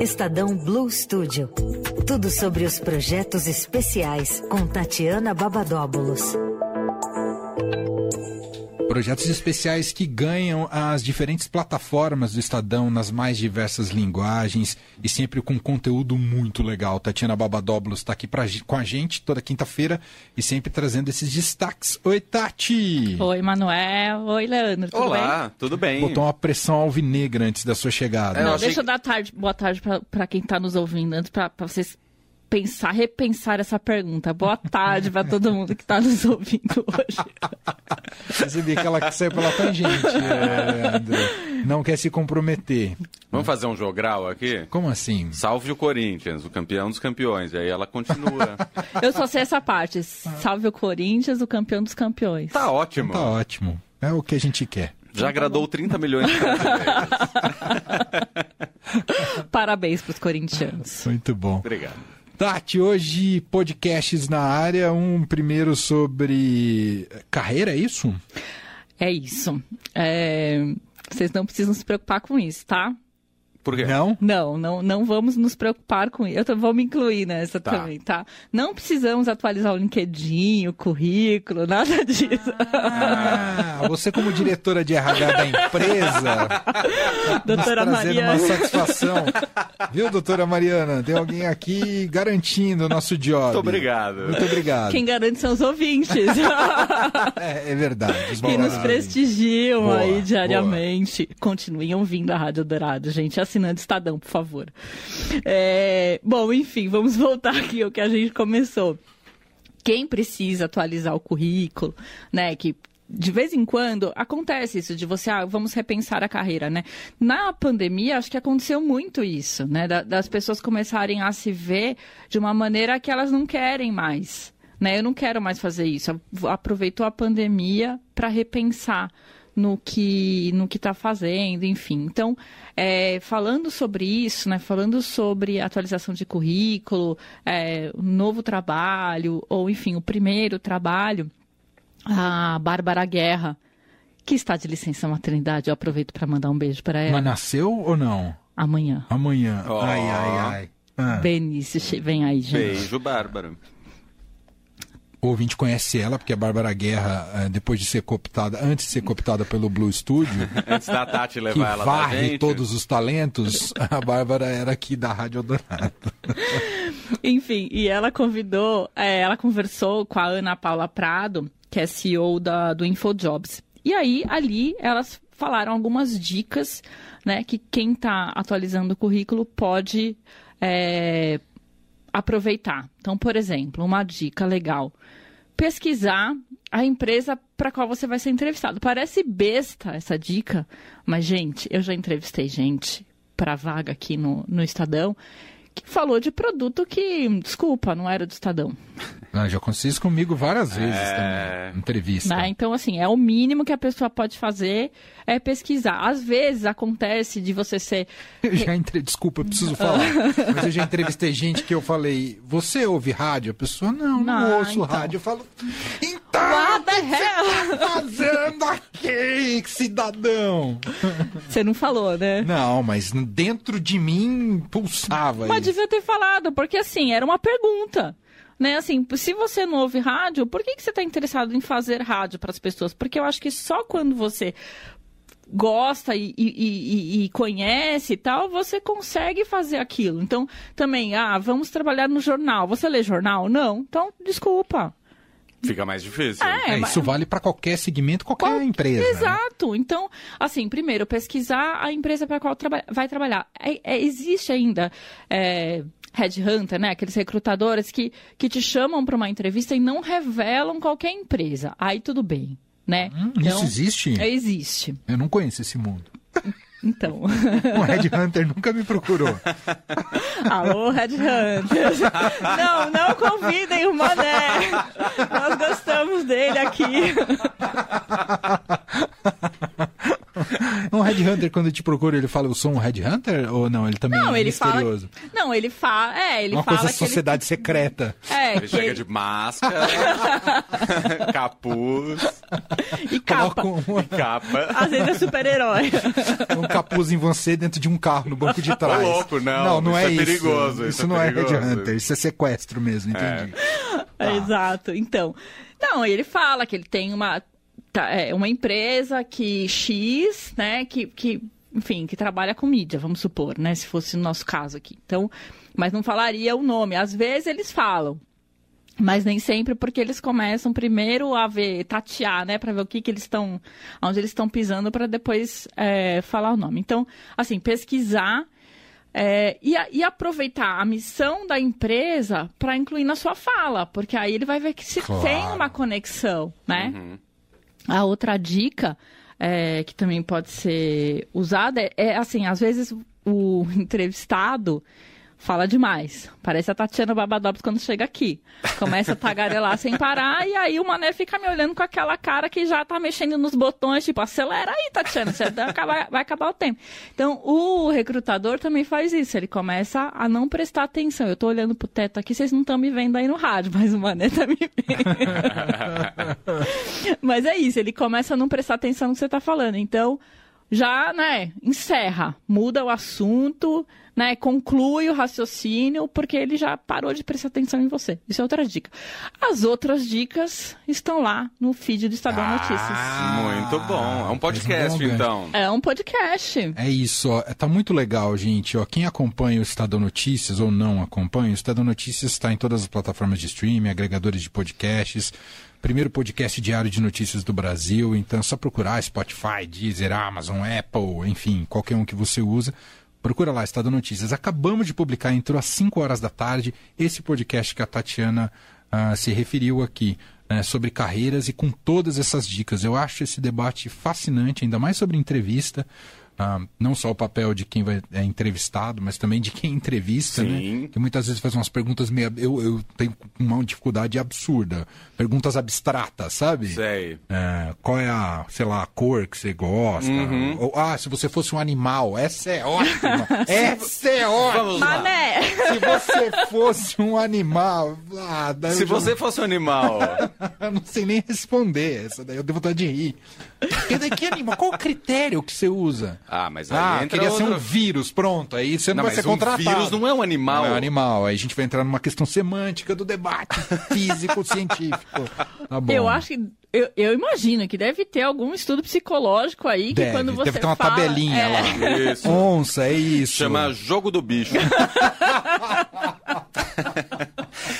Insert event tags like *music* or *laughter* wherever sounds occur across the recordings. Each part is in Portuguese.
Estadão Blue Studio. Tudo sobre os projetos especiais com Tatiana Babadóbulos. Projetos especiais que ganham as diferentes plataformas do Estadão nas mais diversas linguagens e sempre com conteúdo muito legal. Tatiana Babadóbulos está aqui pra, com a gente toda quinta-feira e sempre trazendo esses destaques. Oi, Tati! Oi, Manuel. Oi, Leandro. Tudo Olá, bem? tudo bem? Botou uma pressão alvinegra antes da sua chegada. É, Não, achei deixa eu dar tarde, boa tarde para quem está nos ouvindo, antes para vocês pensar, repensar essa pergunta. Boa tarde para todo mundo que está nos ouvindo hoje. Percebi que ela que saiu pela tangente, é, André. Não quer se comprometer. Vamos fazer um jogral aqui? Como assim? Salve o Corinthians, o campeão dos campeões. E aí ela continua. *laughs* Eu só sei essa parte. Salve o Corinthians, o campeão dos campeões. tá ótimo. Tá ótimo. É o que a gente quer. Já agradou 30 milhões de. *laughs* Parabéns para os corintianos. Muito bom. Obrigado. Tati, hoje podcasts na área. Um primeiro sobre carreira, é isso? É isso. É, Vocês não precisam se preocupar com isso, tá? Por quê? Não? Não, não, não vamos nos preocupar com isso. Eu tô- vou me incluir nessa Tá. também, tá? Não precisamos atualizar o LinkedIn, o currículo, nada *laughs* disso. Ah, você como diretora de RH da empresa, *laughs* Doutora nos trazendo Mariana. uma satisfação. Viu, doutora Mariana? Tem alguém aqui garantindo o nosso job. Muito obrigado. Muito obrigado. Quem garante são os ouvintes. *laughs* É, é verdade. Os que nos prestigiam Boa, aí diariamente. Continuem ouvindo a Rádio Dourado, gente. Assinando Estadão, por favor. É, Bom, enfim, vamos voltar aqui ao que a gente começou. Quem precisa atualizar o currículo, né? Que de vez em quando acontece isso de você, ah, vamos repensar a carreira, né? Na pandemia, acho que aconteceu muito isso, né? Da- das pessoas começarem a se ver de uma maneira que elas não querem mais, né? Eu não quero mais fazer isso. Aproveitou a pandemia para repensar no que no que está fazendo, enfim. Então, é, falando sobre isso, né? Falando sobre atualização de currículo, é, um novo trabalho ou enfim o primeiro trabalho, a Bárbara Guerra, que está de licença maternidade, eu aproveito para mandar um beijo para ela Mas nasceu ou não? amanhã. Amanhã. Ó. Ai, ai, ai. Ah, Benício, vem aí, gente. Beijo, Bárbara. Ouvinte conhece ela, porque a Bárbara Guerra, eh, depois de ser cooptada, antes de ser cooptada pelo Blue Studio, *laughs* Antes da Tati que levar ela pra varre gente. todos os talentos, a Bárbara era aqui da Rádio Dourado. *laughs* Enfim, e ela convidou, é, ela conversou com a Ana Paula Prado, que é CEO da, do InfoJobs. E aí, ali, elas falaram algumas dicas, né, que quem está atualizando o currículo pode é, aproveitar. Então, por exemplo, uma dica legal: pesquisar a empresa para qual você vai ser entrevistado. Parece besta essa dica, mas, gente, eu já entrevistei gente para vaga aqui no, no Estadão que falou de produto que, desculpa, não era do Estadão. Ah, já aconteceu isso comigo várias vezes É. também. Entrevista. Né? Então, assim, é o mínimo que a pessoa pode fazer é pesquisar. Às vezes acontece de você ser. *laughs* Eu já entre... Desculpa, eu preciso *laughs* falar. Mas eu já entrevistei gente que eu falei, você ouve rádio? A pessoa, não, não, Não, ouço então. rádio. Eu falo, então, What the o que você hell? tá fazendo aqui, cidadão? Você não falou, né? Não, mas dentro de mim pulsava Mas isso. devia ter falado, porque assim, era uma pergunta. Né, assim, se você não ouve rádio, por que, que você está interessado em fazer rádio para as pessoas? Porque eu acho que só quando você gosta e, e- e- e conhece e tal, você consegue fazer aquilo. Então, também, ah, vamos trabalhar no jornal. Você lê jornal? Não? Então, desculpa. Fica mais difícil. É, É, mas- isso vale para qualquer segmento, qualquer Qual- empresa. né? Exato. Então, assim, primeiro, pesquisar a empresa para a qual traba- vai trabalhar. É- é- existe ainda é, headhunter, né? Aqueles recrutadores que, que te chamam para uma entrevista e não revelam qualquer empresa. Aí tudo bem, né? Hum, isso existe? Existe. Eu não conheço esse mundo. Então, *laughs* Um Headhunter nunca me procurou. *laughs* alô, headhunters. Não, não convidem o Mané. Nós gostamos dele aqui. *laughs* Um headhunter, quando te procura, ele fala, eu sou um headhunter? Ou não? Ele também Não, é ele fala. misterioso? Não, ele fala. É, ele Uma fala coisa que ele- sociedade secreta. É, Ele que chega ele- de máscara, *laughs* capuz e capa. Coloca um, e capa. Às vezes é super-herói. um capuz em você dentro de um carro no banco de trás. louco, não, Não, não isso é, é isso. perigoso, Isso, isso é não é perigoso. headhunter, isso é sequestro mesmo, entendi. É, Exato. Então, não, ele fala que ele tem uma, tá, é, uma empresa que X, né, que, que, enfim, que trabalha com mídia, vamos supor, né, se fosse no nosso caso aqui. Então, mas não falaria o nome. Às vezes eles falam. Mas nem sempre, porque eles começam primeiro a ver, tatear, né, para ver o que, que eles estão, onde eles estão pisando, para depois é, falar o nome. Então, assim, pesquisar é, e, a- e aproveitar a missão da empresa para incluir na sua fala, porque aí ele vai ver que se Claro. tem uma conexão, né? A outra dica é, que também pode ser usada é, é, assim, às vezes o entrevistado fala demais. Parece a Tatiana Babadopes quando chega aqui. Começa a tagarelar sem parar e aí o Mané fica me olhando com aquela cara que já tá mexendo nos botões, tipo, acelera aí, Tatiana, você vai acabar, vai acabar o tempo. Então, o recrutador também faz isso, ele começa a não prestar atenção. Eu tô olhando pro teto aqui, vocês não estão me vendo aí no rádio, mas o Mané tá me vendo. *laughs* Mas é isso, ele começa a não prestar atenção no que você está falando. Então, já, né, encerra, muda o assunto, né, conclui o raciocínio, porque ele já parou de prestar atenção em você. Isso é outra dica. As outras dicas estão lá no feed do Estadão Notícias. Muito bom. É um podcast, um então. É um podcast. É isso, ó. Tá muito legal, gente. Ó, quem acompanha o Estadão Notícias ou não acompanha, o Estadão Notícias está em todas as plataformas de streaming, agregadores de podcasts. Primeiro podcast diário de notícias do Brasil. Então é só procurar Spotify, Deezer, Amazon, Apple, enfim, qualquer um que você usa. Procura lá, Estadão Notícias. Acabamos de publicar, entrou às 5 horas da tarde, esse podcast que a Tatiana ah, se referiu aqui, né, sobre carreiras e com todas essas dicas. Eu acho esse debate fascinante, ainda mais sobre entrevista. Ah, não só o papel de quem vai, é entrevistado, mas também de quem entrevista, Sim. né? Que muitas vezes faz umas perguntas meio. Eu, eu tenho uma dificuldade absurda. Perguntas abstratas, sabe? Sei. É, qual é a, sei lá, a cor que você gosta? Ou, ah, se você fosse um animal, essa é ótima. *laughs* essa é ótima. Vamos lá. Mané! Se você fosse um animal, ah, Se já você fosse um animal, eu *laughs* não sei nem responder essa daí, eu devo vontade de rir. Que animal? Qual o critério que você usa? Ah, mas aí Ah, entra queria ser outra- um vírus, pronto. Aí você não, Não, vai ser um contratado. vírus não é um animal. Não é um animal. Aí a gente vai entrar numa questão semântica do debate *laughs* físico-científico. Tá bom. Eu acho que. Eu, eu imagino que deve ter algum estudo psicológico aí que Deve, quando você. deve ter uma fala- tabelinha é, lá. Isso. Onça, é isso. Chama Jogo do Bicho. *laughs*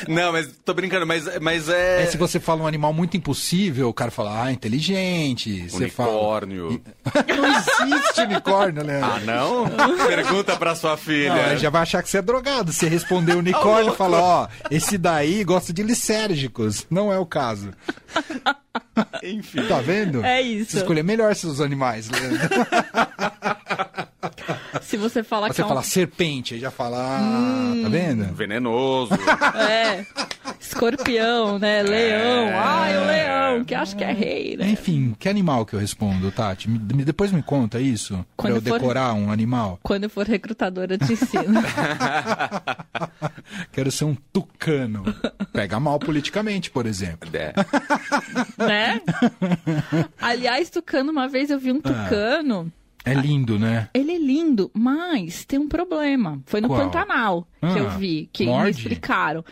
não, mas tô brincando, mas, mas é. É, se você fala um animal muito impossível, o cara fala, ah, inteligente. Você fala... Unicórnio. *laughs* Não existe unicórnio, né? Ah, não? Pergunta pra sua filha. Não, ele já vai achar que você é drogado. Você respondeu unicórnio e louco. fala, ó, esse daí gosta de lisérgicos. Não é o caso. Enfim. Tá vendo? É isso. Você escolher melhor seus animais, Leandro. *laughs* *laughs* Se você falar que Você é um- fala serpente, aí já fala, ah, tá vendo? Venenoso. É. Escorpião, né? Leão. Ai, o leão, que acho que é rei, né? Enfim, que animal que eu respondo, Tati? Me, me- depois me conta isso, pra Quando eu for- decorar um animal. Quando eu for recrutadora, eu te ensino. *laughs* Quero ser um tucano. Pega mal politicamente, por exemplo. É. né? Aliás, tucano, uma vez eu vi um tucano. É lindo, né? Ele é lindo, mas tem um problema. Foi no Qual? Pantanal que Ah, eu vi, que me morde? explicaram.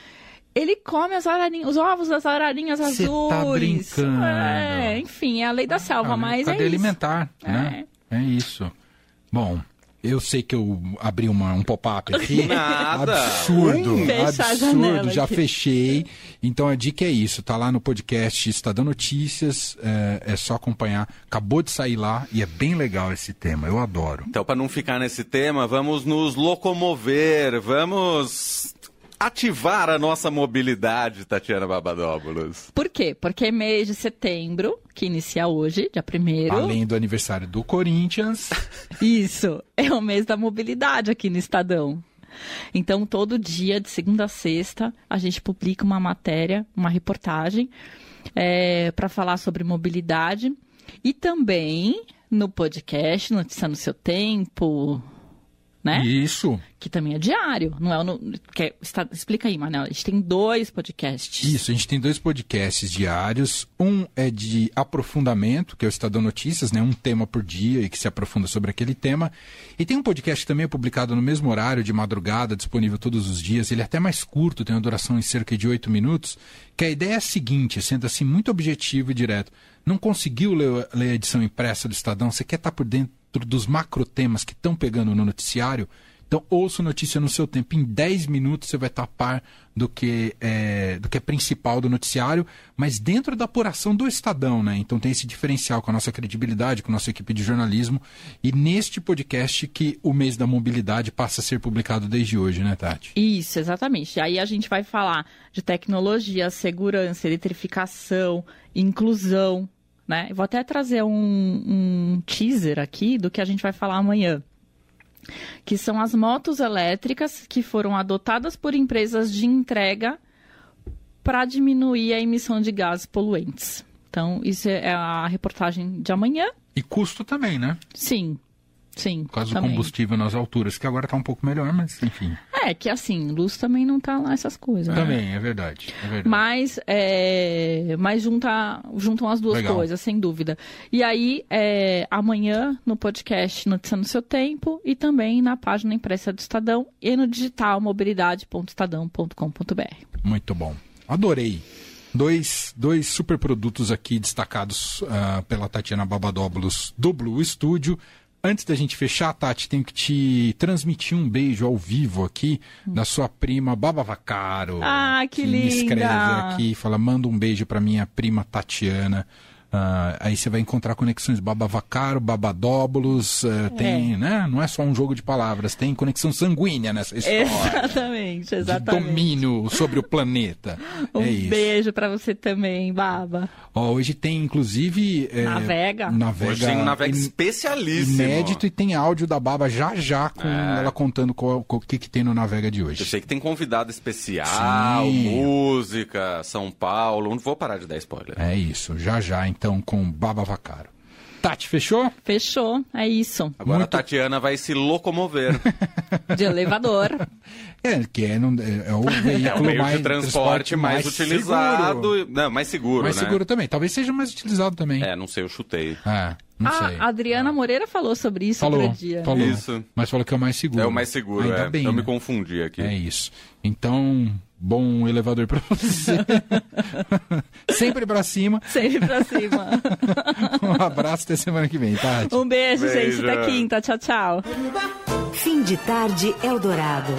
Ele come as ararinhas, os ovos das ararinhas Cê azuis. tá brincando. É, enfim, é a lei da selva, Ah, mas é isso. alimentar, né? É isso. Bom, eu sei que eu abri uma, um pop-up aqui. *laughs* Nada. Absurdo, absurdo. Já aqui. fechei. Então a dica é isso. Tá lá no podcast Estadão Notícias. É, é só acompanhar. Acabou de sair lá e é bem legal esse tema. Eu adoro. Então, para não ficar nesse tema, vamos nos locomover, vamos ativar a nossa mobilidade, Tatiana Babadóbulos. Por quê? Porque é mês de setembro, que inicia hoje, dia 1 Além do aniversário do Corinthians. *laughs* Isso, é o mês da mobilidade aqui no Estadão. Então, todo dia, de segunda a sexta, a gente publica uma matéria, uma reportagem, para falar sobre mobilidade. E também, no podcast Notícia no Seu Tempo, né? Isso. Que também é diário, não é? o no- que é- está- explica aí, Manel. A gente tem dois podcasts. Isso, a gente tem dois podcasts diários. Um é de aprofundamento, que é o Estadão Notícias, né? Um tema por dia e que se aprofunda sobre aquele tema. E tem um podcast que também é publicado no mesmo horário, de madrugada, disponível todos os dias. Ele é até mais curto, tem uma duração em cerca de oito minutos. Que a ideia é a seguinte, sendo assim muito objetivo e direto. Não conseguiu ler, ler a edição impressa do Estadão? Você quer estar por dentro dos macro temas que estão pegando no noticiário? Então, ouça notícia no seu tempo. Em 10 minutos você vai estar a par do que, é, do que é principal do noticiário, mas dentro da apuração do Estadão, né? Então tem esse diferencial com a nossa credibilidade, com a nossa equipe de jornalismo. E neste podcast que o mês da mobilidade passa a ser publicado desde hoje, né, Tati? Isso, exatamente. Aí a gente vai falar de tecnologia, segurança, eletrificação, inclusão, né? Vou até trazer um, um teaser aqui do que a gente vai falar amanhã. Que são as motos elétricas que foram adotadas por empresas de entrega para diminuir a emissão de gases poluentes. Então, isso é a reportagem de amanhã. E custo também, né? Sim, sim. Por causa do combustível nas alturas, que agora está um pouco melhor, mas enfim. É, que assim, luz também não tá lá essas coisas. né? Também, é verdade. É verdade. Mas, é, mas junta, juntam as duas Legal. coisas, sem dúvida. E aí, é, amanhã, no podcast Notícia no Seu Tempo e também na página impressa do Estadão e no digital mobilidade.estadão.com.br. Muito bom. Adorei. Dois, dois super produtos aqui destacados ah, pela Tatiana Babadóbulos do Blue Studio. Antes da gente fechar, Tati, tenho que te transmitir um beijo ao vivo aqui da sua prima Baba Vacaro. Ah, que Me escreve linda! aqui, fala, manda um beijo para minha prima Tatiana. Ah, aí você vai encontrar conexões Baba Vacaro, Babadóbulos, ah, tem, né? Não é só um jogo de palavras, tem conexão sanguínea nessa história. Exatamente, De exatamente. domínio sobre o planeta. *laughs* Um é isso. beijo pra você também, Baba. Ó, hoje tem, inclusive. é, Navega. Navega. Hoje tem um Navega in- especialíssimo. Inédito e tem áudio da Baba já já com É. ela contando o que, que tem no Navega de Eu hoje. sei que tem convidado especial, Sim. música, São Paulo. Não vou parar de dar spoiler. É isso, já já então com Baba Vacaro. Tati, fechou? Fechou, é isso. Agora Muito- a Tatiana vai se locomover. *laughs* De elevador. *laughs* É, que é, não- é- é o *laughs* É veículo o meio mais, de transporte mais, utilizado. seguro. Não, mais seguro, Mais né? seguro também. Talvez seja mais utilizado também. É, não sei, eu chutei. É, não sei. a Adriana Moreira falou sobre isso Falou, outro dia. falou. Isso. Mas falou que é o mais seguro. É o mais seguro, Ainda é. bem, eu né? me confundi aqui. É isso. Então, bom elevador pra você. *laughs* Sempre pra cima. Sempre pra cima. *laughs* Um abraço até semana que vem, Tati. Um beijo, Beijo. gente. Até quinta. Tchau, tchau. Fim de tarde Eldorado.